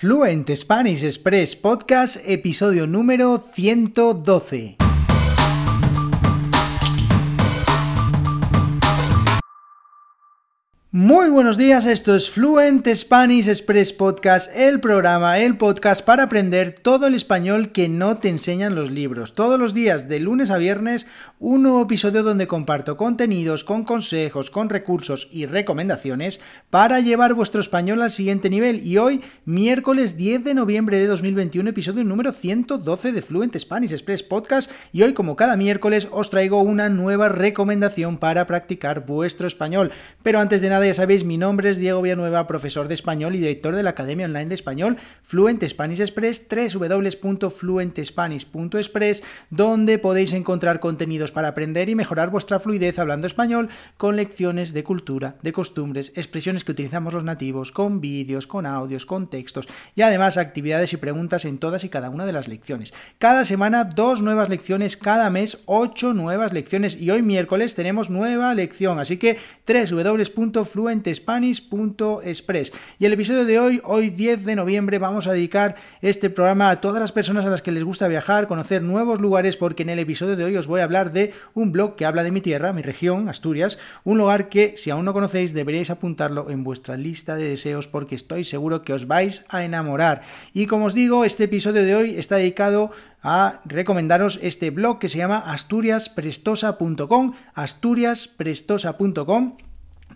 Fluent Spanish Express Podcast, episodio número 112. Muy buenos días, esto es Fluent Spanish Express Podcast, el programa, el podcast para aprender todo el español que no te enseñan los libros. Todos los días, de lunes a viernes, un nuevo episodio donde comparto contenidos con consejos, con recursos y recomendaciones para llevar vuestro español al siguiente nivel. Y hoy, miércoles 10 de noviembre de 2021, episodio número 112 de Fluent Spanish Express Podcast. Y hoy, como cada miércoles, os traigo una nueva recomendación para practicar vuestro español. Pero antes de nada, ya sabéis, mi nombre es Diego Villanueva, profesor de español y director de la Academia Online de Español Fluent Spanish Express, www.fluentespanish.express, donde podéis encontrar contenidos para aprender y mejorar vuestra fluidez hablando español con lecciones de cultura, de costumbres, expresiones que utilizamos los nativos, con vídeos, con audios, con textos y además actividades y preguntas en todas y cada una de las lecciones. Cada semana dos nuevas lecciones, cada mes ocho nuevas lecciones y hoy miércoles tenemos nueva lección, así que www fluentespanish.express. Y el episodio de hoy, hoy 10 de noviembre, vamos a dedicar este programa a todas las personas a las que les gusta viajar, conocer nuevos lugares, porque en el episodio de hoy os voy a hablar de un blog que habla de mi tierra, mi región, Asturias, un lugar que si aún no conocéis deberíais apuntarlo en vuestra lista de deseos porque estoy seguro que os vais a enamorar. Y como os digo, este episodio de hoy está dedicado a recomendaros este blog que se llama asturiasprestosa.com, asturiasprestosa.com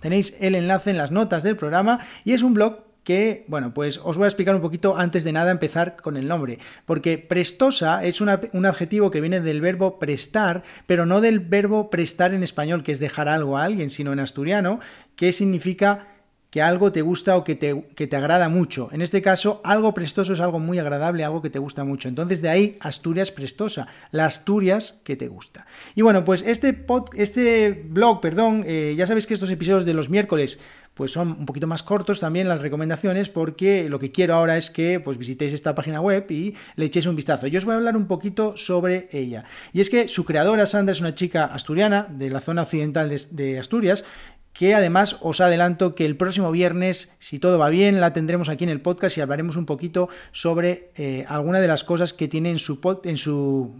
Tenéis el enlace en las notas del programa y es un blog que, bueno, pues os voy a explicar un poquito antes de nada empezar con el nombre, porque prestosa es un adjetivo que viene del verbo prestar, pero no del verbo prestar en español, que es dejar algo a alguien, sino en asturiano, que significa que algo te gusta o que te, te, agrada mucho. En este caso, algo prestoso es algo muy agradable, algo que te gusta mucho. Entonces, de ahí Asturias prestosa, la Asturias que te gusta. Y bueno, pues este, pod, este blog, perdón, eh, ya sabéis que estos episodios de los miércoles pues son un poquito más cortos también las recomendaciones porque lo que quiero ahora es que pues visitéis esta página web y le echéis un vistazo. Yo os voy a hablar un poquito sobre ella. Y es que su creadora, Sandra, es una chica asturiana de la zona occidental de, de Asturias que además os adelanto que el próximo viernes, si todo va bien, la tendremos aquí en el podcast y hablaremos un poquito sobre eh, alguna de las cosas que tiene en su, en su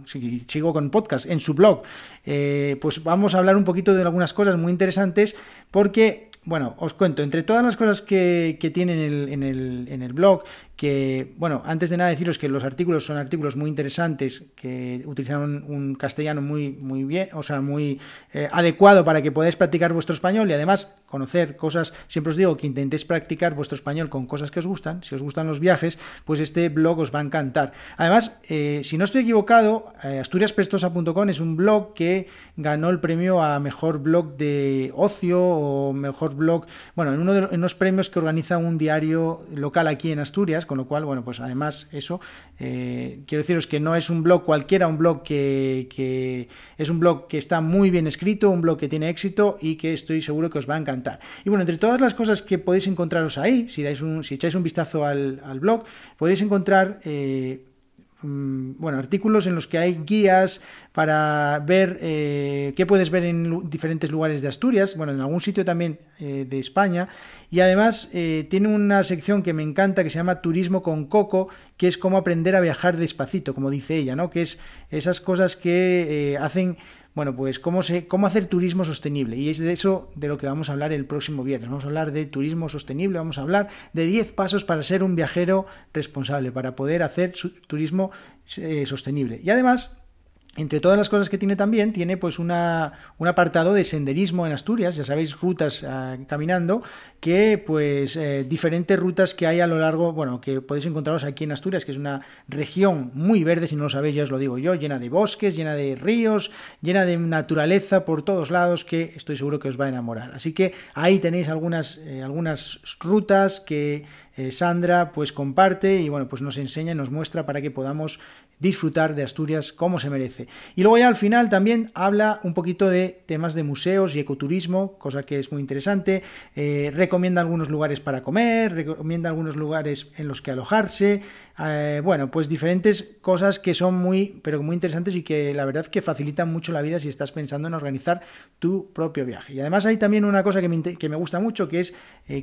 con podcast, en su blog. Eh, pues vamos a hablar un poquito de algunas cosas muy interesantes porque bueno, os cuento, entre todas las cosas que, que tiene en el, en el, blog, que, bueno, antes de nada deciros que los artículos son artículos muy interesantes, que utilizan un, castellano muy, muy bien, o sea, muy eh, adecuado para que podáis practicar vuestro español y además conocer cosas, siempre os digo que intentéis practicar vuestro español con cosas que os gustan, si os gustan los viajes, pues este blog os va a encantar. Además, eh, si no estoy equivocado, eh, asturiasprestosa.com es un blog que ganó el premio a mejor blog de ocio o mejor blog, bueno, en uno de los, premios que organiza un diario local aquí en Asturias, con lo cual, bueno, pues además eso, eh, quiero deciros que no es un blog cualquiera, un blog que, es un blog que está muy bien escrito, un blog que tiene éxito y que estoy seguro que os va a encantar. Y bueno, entre todas las cosas que podéis encontraros ahí, si, dais un, si echáis un vistazo al, blog, podéis encontrar... Eh, bueno, artículos en los que hay guías para ver eh, qué puedes ver en diferentes lugares de Asturias, bueno, en algún sitio también eh, de España, y además eh, tiene una sección que me encanta que se llama Turismo con Coco, que es cómo aprender a viajar despacito, como dice ella, ¿no? Que es esas cosas que hacen bueno, pues cómo, se, cómo hacer turismo sostenible. Y es de eso de lo que vamos a hablar el próximo viernes. Vamos a hablar de turismo sostenible, vamos a hablar de 10 pasos para ser un viajero responsable, para poder hacer turismo eh, sostenible. Y además entre todas las cosas que tiene también, tiene pues una, un apartado de senderismo en Asturias, ya sabéis, rutas ah, caminando, que pues eh, diferentes rutas que hay a lo largo, bueno, que podéis encontraros aquí en Asturias, que es una región muy verde, si no lo sabéis ya os lo digo yo, llena de bosques, llena de ríos, llena de naturaleza por todos lados, que estoy seguro que os va a enamorar. Así que ahí tenéis algunas, eh, algunas rutas que eh, Sandra pues comparte y bueno, pues nos enseña y nos muestra para que podamos disfrutar de Asturias como se merece. Y luego ya al final también habla un poquito de temas de museos y ecoturismo, cosa que es muy interesante. Eh, recomienda algunos lugares para comer, recomienda algunos lugares en los que alojarse. Eh, bueno, pues diferentes cosas que son muy, pero muy interesantes y que la verdad que facilitan mucho la vida si estás pensando en organizar tu propio viaje. Y además hay también una cosa que me, que me gusta mucho, que es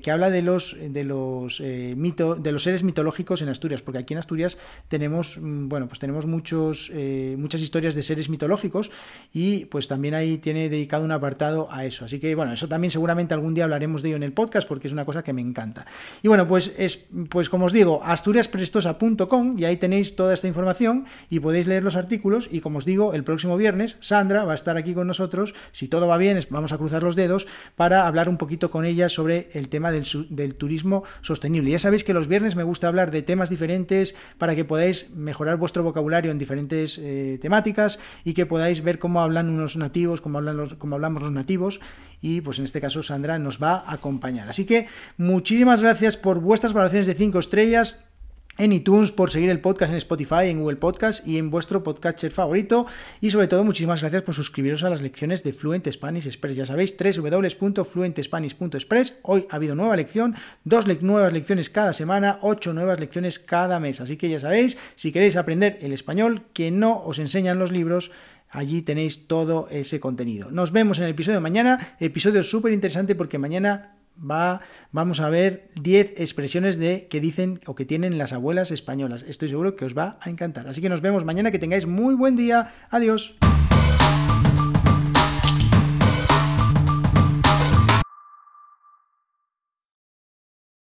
que habla de los, de los eh, mito, de los seres mitológicos en Asturias, porque aquí en Asturias tenemos, mm, bueno, pues tenemos muchos, eh, muchas historias de seres mitológicos y pues también ahí tiene dedicado un apartado a eso. Así que bueno, eso también seguramente algún día hablaremos de ello en el podcast porque es una cosa que me encanta. Y bueno, pues es, pues como os digo, y ahí tenéis toda esta información y podéis leer los artículos y como os digo, el próximo viernes Sandra va a estar aquí con nosotros, si todo va bien, vamos a cruzar los dedos para hablar un poquito con ella sobre el tema del, del turismo sostenible. Ya sabéis que los viernes me gusta hablar de temas diferentes para que podáis mejorar vuestro vocabulario en diferentes eh, temáticas y que podáis ver cómo hablan unos nativos, cómo, hablan los, cómo hablamos los nativos y pues en este caso Sandra nos va a acompañar. Así que muchísimas gracias por vuestras valoraciones de 5 estrellas en iTunes, por seguir el podcast en Spotify, en Google Podcast y en vuestro podcatcher favorito. Y sobre todo, muchísimas gracias por suscribiros a las lecciones de Fluent Spanish Express. Ya sabéis, www.fluentespanish.express. Hoy ha habido nueva lección, dos nuevas lecciones cada semana, ocho nuevas lecciones cada mes. Así que ya sabéis, si queréis aprender el español que no os enseñan los libros, Allí tenéis todo ese contenido. Nos vemos en el episodio de mañana. Episodio súper interesante porque mañana va, vamos a ver 10 expresiones de que dicen o que tienen las abuelas españolas. Estoy seguro que os va a encantar. Así que nos vemos mañana, que tengáis muy buen día. Adiós.